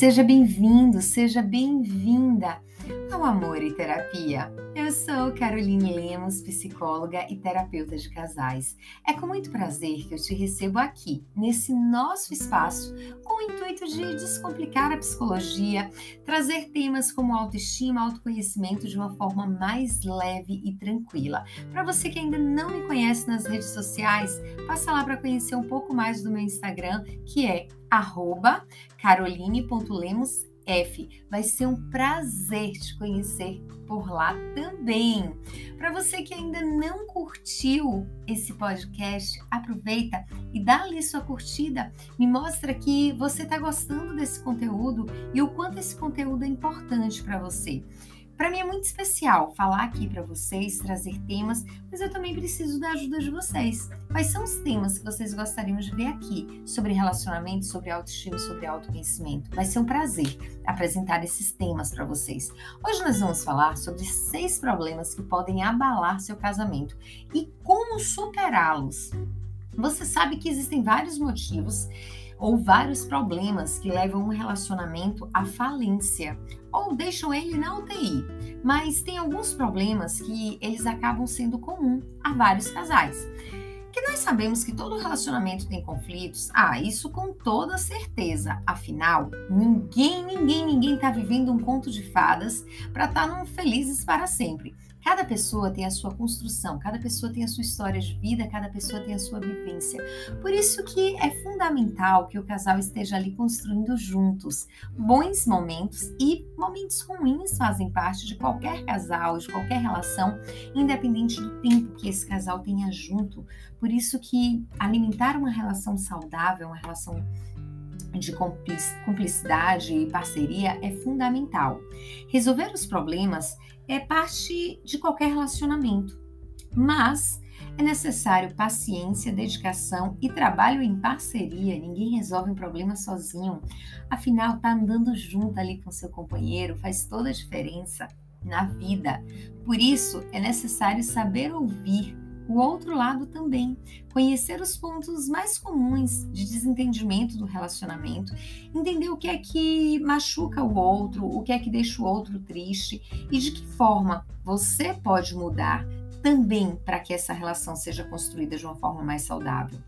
Seja bem-vindo, seja bem-vinda ao Amor e Terapia. Eu sou Caroline Lemos, psicóloga e terapeuta de casais. É com muito prazer que eu te recebo aqui, nesse nosso espaço, o intuito de descomplicar a psicologia, trazer temas como autoestima, autoconhecimento de uma forma mais leve e tranquila. Para você que ainda não me conhece nas redes sociais, passa lá para conhecer um pouco mais do meu Instagram, que é caroline.lemos F. Vai ser um prazer te conhecer por lá também. Para você que ainda não curtiu esse podcast, aproveita e dá ali sua curtida. Me mostra que você está gostando desse conteúdo e o quanto esse conteúdo é importante para você. Para mim é muito especial falar aqui para vocês, trazer temas, mas eu também preciso da ajuda de vocês. Quais são os temas que vocês gostariam de ver aqui sobre relacionamento, sobre autoestima, sobre autoconhecimento? Vai ser um prazer apresentar esses temas para vocês. Hoje nós vamos falar sobre seis problemas que podem abalar seu casamento e como superá-los. Você sabe que existem vários motivos ou vários problemas que levam um relacionamento à falência ou deixam ele na UTI. Mas tem alguns problemas que eles acabam sendo comum a vários casais. Que nós sabemos que todo relacionamento tem conflitos, ah, isso com toda certeza. Afinal, ninguém, ninguém, ninguém está vivendo um conto de fadas para estar tá num felizes para sempre. Cada pessoa tem a sua construção, cada pessoa tem a sua história de vida, cada pessoa tem a sua vivência. Por isso que é fundamental que o casal esteja ali construindo juntos. Bons momentos e momentos ruins fazem parte de qualquer casal, de qualquer relação, independente do tempo que esse casal tenha junto. Por isso que alimentar uma relação saudável, uma relação de cumplicidade e parceria é fundamental. Resolver os problemas é parte de qualquer relacionamento, mas é necessário paciência, dedicação e trabalho em parceria. Ninguém resolve um problema sozinho. Afinal, tá andando junto ali com seu companheiro faz toda a diferença na vida. Por isso, é necessário saber ouvir o outro lado também, conhecer os pontos mais comuns de desentendimento do relacionamento, entender o que é que machuca o outro, o que é que deixa o outro triste e de que forma você pode mudar também para que essa relação seja construída de uma forma mais saudável.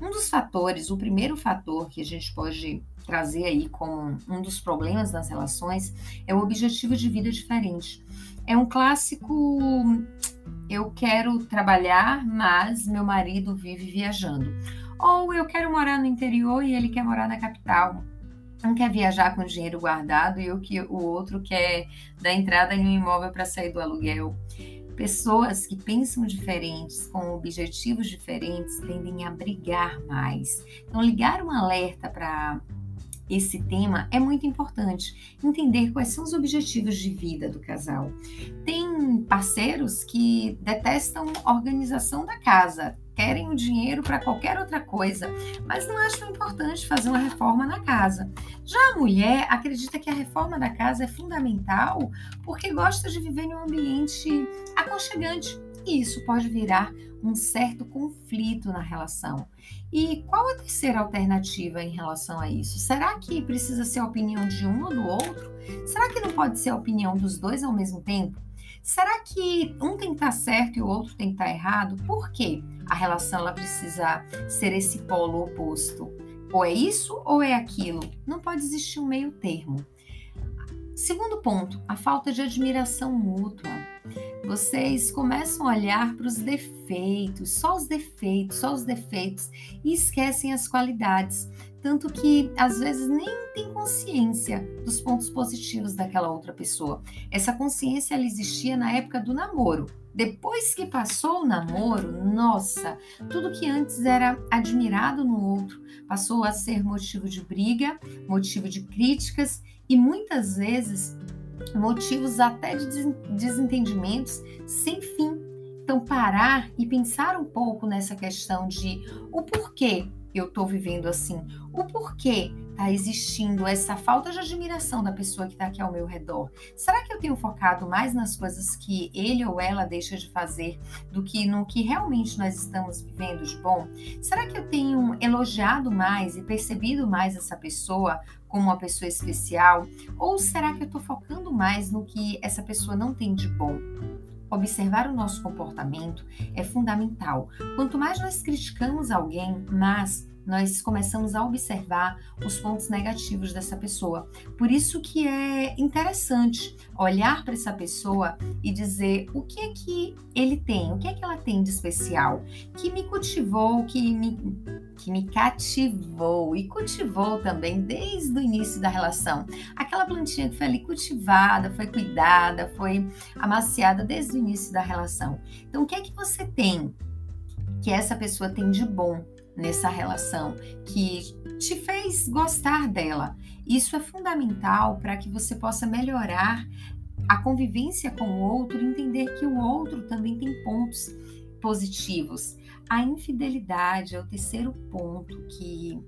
Um dos fatores, o primeiro fator que a gente pode trazer aí como um dos problemas das relações é o objetivo de vida diferente. É um clássico eu quero trabalhar, mas meu marido vive viajando. Ou eu quero morar no interior e ele quer morar na capital. Um quer viajar com dinheiro guardado e o, que, o outro quer dar entrada em um imóvel para sair do aluguel. Pessoas que pensam diferentes, com objetivos diferentes, tendem a brigar mais. Então, ligar um alerta para esse tema é muito importante. Entender quais são os objetivos de vida do casal. Tem parceiros que detestam organização da casa, querem o dinheiro para qualquer outra coisa, mas não acham importante fazer uma reforma na casa. Já a mulher acredita que a reforma da casa é fundamental porque gosta de viver em um ambiente aconchegante e isso pode virar um certo conflito na relação. E qual a terceira alternativa em relação a isso? Será que precisa ser a opinião de um ou do outro? Será que não pode ser a opinião dos dois ao mesmo tempo? Será que um tem que estar certo e o outro tem que estar errado? Por quê? A relação ela precisa ser esse polo oposto. Ou é isso ou é aquilo. Não pode existir um meio termo. Segundo ponto, a falta de admiração mútua vocês começam a olhar para os defeitos, só os defeitos, só os defeitos e esquecem as qualidades. Tanto que às vezes nem tem consciência dos pontos positivos daquela outra pessoa. Essa consciência ela existia na época do namoro. Depois que passou o namoro, nossa, tudo que antes era admirado no outro passou a ser motivo de briga, motivo de críticas e muitas vezes motivos até de desentendimentos sem fim. Então, parar e pensar um pouco nessa questão de o porquê eu estou vivendo assim? O porquê está existindo essa falta de admiração da pessoa que está aqui ao meu redor? Será que eu tenho focado mais nas coisas que ele ou ela deixa de fazer do que no que realmente nós estamos vivendo de bom? Será que eu tenho elogiado mais e percebido mais essa pessoa como uma pessoa especial? Ou será que eu estou focando mais no que essa pessoa não tem de bom? Observar o nosso comportamento é fundamental. Quanto mais nós criticamos alguém, mais nós começamos a observar os pontos negativos dessa pessoa. Por isso que é interessante olhar para essa pessoa e dizer o que é que ele tem, o que é que ela tem de especial, que me cultivou, que me, que me cativou e cultivou também desde o início da relação. Aquela plantinha que foi ali cultivada, foi cuidada, foi amaciada desde o início da relação. Então, o que é que você tem que essa pessoa tem de bom? Nessa relação que te fez gostar dela. Isso é fundamental para que você possa melhorar a convivência com o outro, entender que o outro também tem pontos positivos. A infidelidade é o terceiro ponto que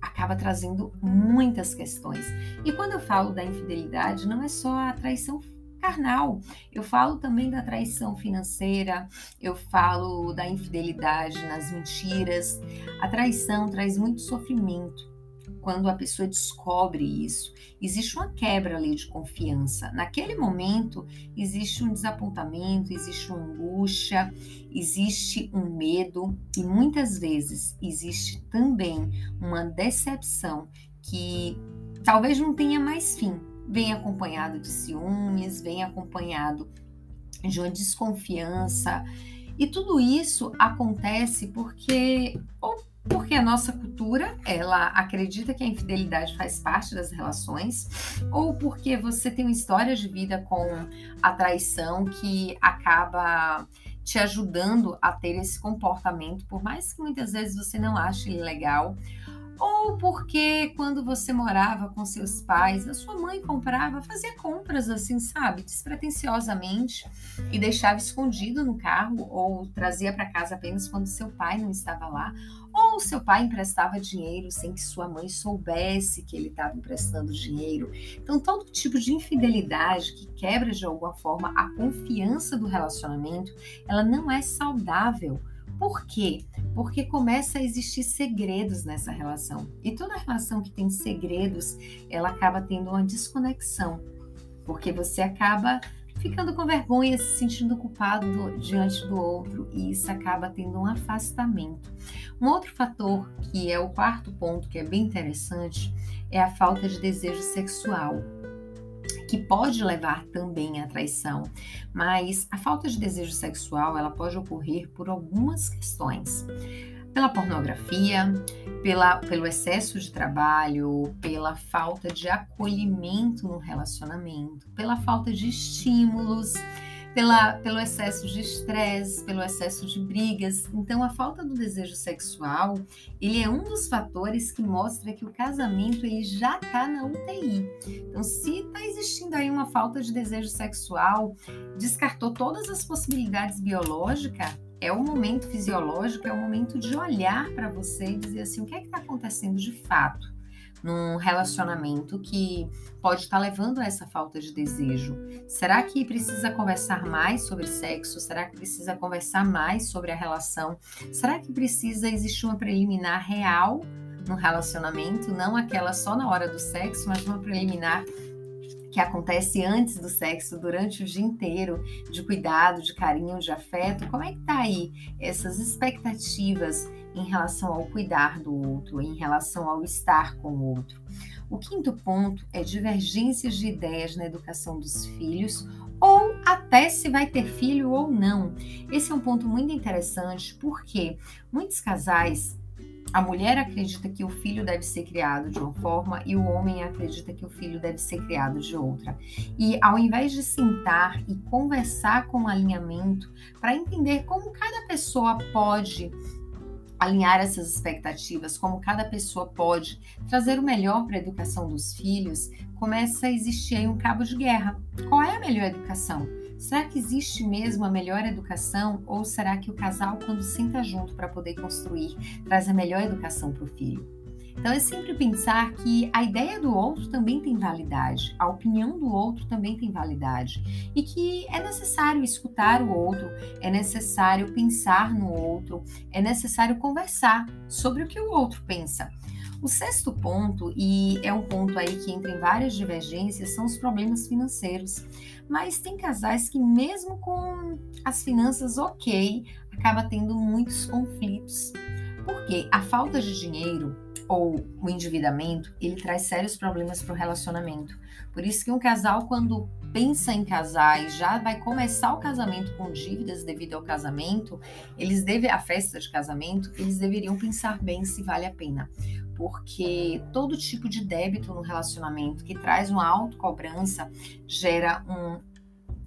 acaba trazendo muitas questões. E quando eu falo da infidelidade, não é só a traição carnal. Eu falo também da traição financeira, eu falo da infidelidade nas mentiras. A traição traz muito sofrimento. Quando a pessoa descobre isso, existe uma quebra ali de confiança. Naquele momento, existe um desapontamento, existe uma angústia, existe um medo e muitas vezes existe também uma decepção que talvez não tenha mais fim, vem acompanhado de ciúmes, vem acompanhado de uma desconfiança. E tudo isso acontece porque ou porque a nossa cultura, ela acredita que a infidelidade faz parte das relações, ou porque você tem uma história de vida com a traição que acaba te ajudando a ter esse comportamento, por mais que muitas vezes você não ache ele legal, ou porque quando você morava com seus pais, a sua mãe comprava, fazia compras assim, sabe, despretensiosamente e deixava escondido no carro ou trazia para casa apenas quando seu pai não estava lá, ou seu pai emprestava dinheiro sem que sua mãe soubesse que ele estava emprestando dinheiro. Então, todo tipo de infidelidade que quebra de alguma forma a confiança do relacionamento, ela não é saudável por quê? Porque começa a existir segredos nessa relação. E toda relação que tem segredos, ela acaba tendo uma desconexão. Porque você acaba ficando com vergonha, se sentindo culpado do, diante do outro, e isso acaba tendo um afastamento. Um outro fator, que é o quarto ponto, que é bem interessante, é a falta de desejo sexual que pode levar também à traição, mas a falta de desejo sexual ela pode ocorrer por algumas questões. Pela pornografia, pela, pelo excesso de trabalho, pela falta de acolhimento no relacionamento, pela falta de estímulos, pela, pelo excesso de estresse, pelo excesso de brigas. Então, a falta do desejo sexual, ele é um dos fatores que mostra que o casamento ele já está na UTI. Então, se está existindo aí uma falta de desejo sexual, descartou todas as possibilidades biológicas, é o momento fisiológico, é o momento de olhar para você e dizer assim, o que é que está acontecendo de fato? Num relacionamento que pode estar levando a essa falta de desejo? Será que precisa conversar mais sobre sexo? Será que precisa conversar mais sobre a relação? Será que precisa existir uma preliminar real no relacionamento, não aquela só na hora do sexo, mas uma preliminar que acontece antes do sexo, durante o dia inteiro, de cuidado, de carinho, de afeto. Como é que tá aí essas expectativas em relação ao cuidar do outro, em relação ao estar com o outro. O quinto ponto é divergências de ideias na educação dos filhos ou até se vai ter filho ou não. Esse é um ponto muito interessante porque muitos casais a mulher acredita que o filho deve ser criado de uma forma e o homem acredita que o filho deve ser criado de outra. E ao invés de sentar e conversar com alinhamento para entender como cada pessoa pode alinhar essas expectativas, como cada pessoa pode trazer o melhor para a educação dos filhos, começa a existir aí um cabo de guerra. Qual é a melhor educação? Será que existe mesmo a melhor educação ou será que o casal, quando senta junto para poder construir, traz a melhor educação para o filho? Então é sempre pensar que a ideia do outro também tem validade, a opinião do outro também tem validade e que é necessário escutar o outro, é necessário pensar no outro, é necessário conversar sobre o que o outro pensa. O sexto ponto, e é um ponto aí que entra em várias divergências, são os problemas financeiros. Mas tem casais que, mesmo com as finanças ok, acaba tendo muitos conflitos. Porque a falta de dinheiro ou o endividamento, ele traz sérios problemas para o relacionamento. Por isso que um casal, quando pensa em casar e já vai começar o casamento com dívidas devido ao casamento, eles devem a festa de casamento, eles deveriam pensar bem se vale a pena. Porque todo tipo de débito no relacionamento que traz uma autocobrança gera um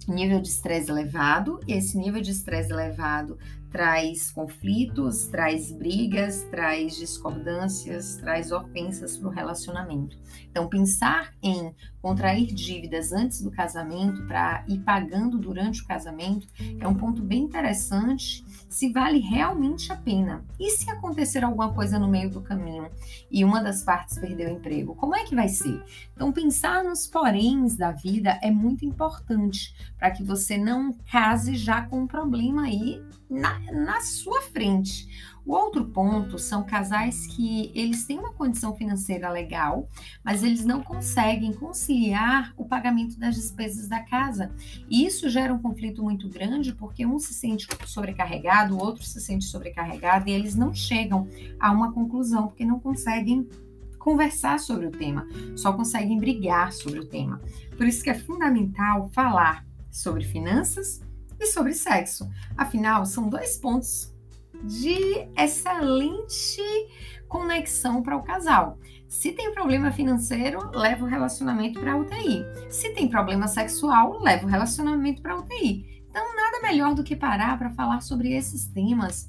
nível de estresse elevado, e esse nível de estresse elevado traz conflitos, traz brigas, traz discordâncias, traz ofensas para o relacionamento. Então, pensar em contrair dívidas antes do casamento para ir pagando durante o casamento é um ponto bem interessante se vale realmente a pena. E se acontecer alguma coisa no meio do caminho e uma das partes perder o emprego, como é que vai ser? Então, pensar nos poréns da vida é muito importante para que você não case já com um problema aí na, na sua frente. O outro ponto são casais que eles têm uma condição financeira legal, mas eles não conseguem conciliar o pagamento das despesas da casa. E isso gera um conflito muito grande porque um se sente sobrecarregado, o outro se sente sobrecarregado e eles não chegam a uma conclusão porque não conseguem conversar sobre o tema, só conseguem brigar sobre o tema. Por isso que é fundamental falar sobre finanças e sobre sexo. Afinal, são dois pontos de excelente conexão para o casal. Se tem problema financeiro, leva o relacionamento para UTI. Se tem problema sexual, leva o relacionamento para UTI. Então, nada melhor do que parar para falar sobre esses temas,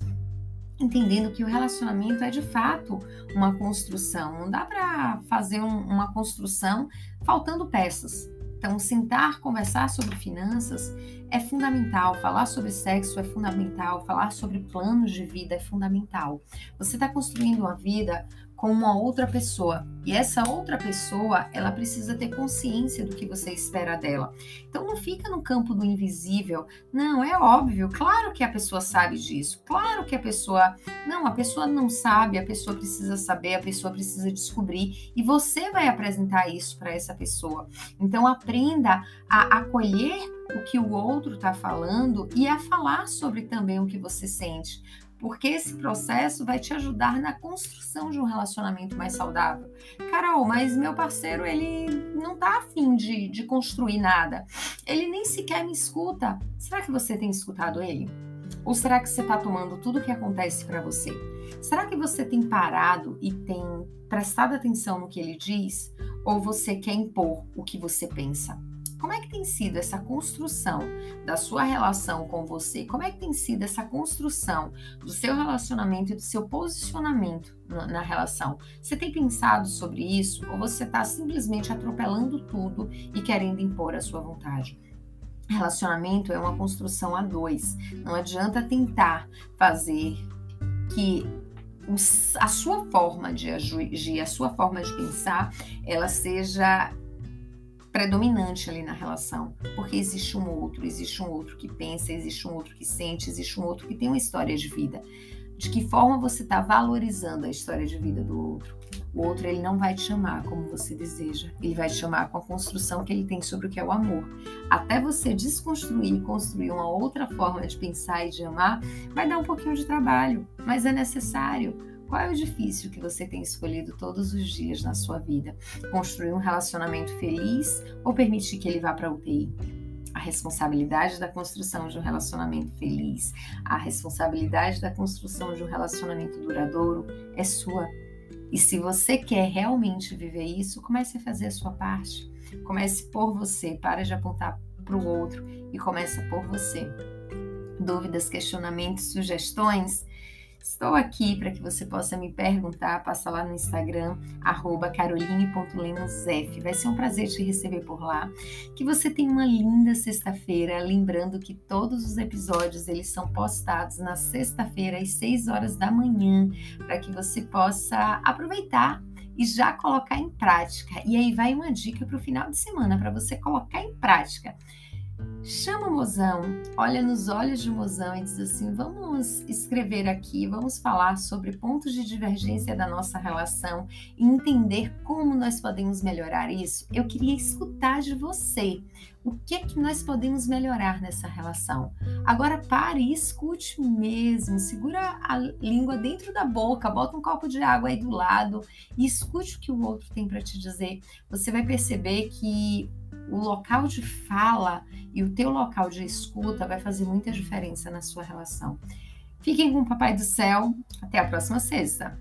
entendendo que o relacionamento é de fato uma construção. Não dá para fazer um, uma construção faltando peças. Então, sentar, conversar sobre finanças é fundamental. Falar sobre sexo é fundamental. Falar sobre planos de vida é fundamental. Você está construindo uma vida com uma outra pessoa. E essa outra pessoa, ela precisa ter consciência do que você espera dela. Então não fica no campo do invisível. Não, é óbvio, claro que a pessoa sabe disso. Claro que a pessoa, não, a pessoa não sabe, a pessoa precisa saber, a pessoa precisa descobrir e você vai apresentar isso para essa pessoa. Então aprenda a acolher o que o outro está falando e a falar sobre também o que você sente porque esse processo vai te ajudar na construção de um relacionamento mais saudável. Carol, mas meu parceiro, ele não tá afim de, de construir nada. Ele nem sequer me escuta. Será que você tem escutado ele? Ou será que você está tomando tudo o que acontece para você? Será que você tem parado e tem prestado atenção no que ele diz? Ou você quer impor o que você pensa? Como é que tem sido essa construção da sua relação com você? Como é que tem sido essa construção do seu relacionamento e do seu posicionamento na, na relação? Você tem pensado sobre isso ou você está simplesmente atropelando tudo e querendo impor a sua vontade? Relacionamento é uma construção a dois. Não adianta tentar fazer que a sua forma de agir, a sua forma de pensar, ela seja predominante ali na relação, porque existe um outro, existe um outro que pensa, existe um outro que sente, existe um outro que tem uma história de vida. De que forma você está valorizando a história de vida do outro? O outro ele não vai te chamar como você deseja, ele vai te chamar com a construção que ele tem sobre o que é o amor. Até você desconstruir e construir uma outra forma de pensar e de amar, vai dar um pouquinho de trabalho, mas é necessário qual é o difícil que você tem escolhido todos os dias na sua vida? Construir um relacionamento feliz ou permitir que ele vá para UTI? A responsabilidade da construção de um relacionamento feliz, a responsabilidade da construção de um relacionamento duradouro é sua. E se você quer realmente viver isso, comece a fazer a sua parte. Comece por você, para de apontar para o outro e comece por você. Dúvidas, questionamentos, sugestões? Estou aqui para que você possa me perguntar, passa lá no Instagram, caroline.lemosf. Vai ser um prazer te receber por lá. Que você tenha uma linda sexta-feira, lembrando que todos os episódios eles são postados na sexta-feira às 6 horas da manhã, para que você possa aproveitar e já colocar em prática. E aí vai uma dica para o final de semana para você colocar em prática. Chama o mozão, olha nos olhos de mozão e diz assim: vamos escrever aqui, vamos falar sobre pontos de divergência da nossa relação e entender como nós podemos melhorar isso. Eu queria escutar de você. O que é que nós podemos melhorar nessa relação? Agora pare e escute mesmo. Segura a língua dentro da boca, bota um copo de água aí do lado e escute o que o outro tem para te dizer. Você vai perceber que o local de fala e o teu local de escuta vai fazer muita diferença na sua relação. Fiquem com o Papai do Céu. Até a próxima sexta.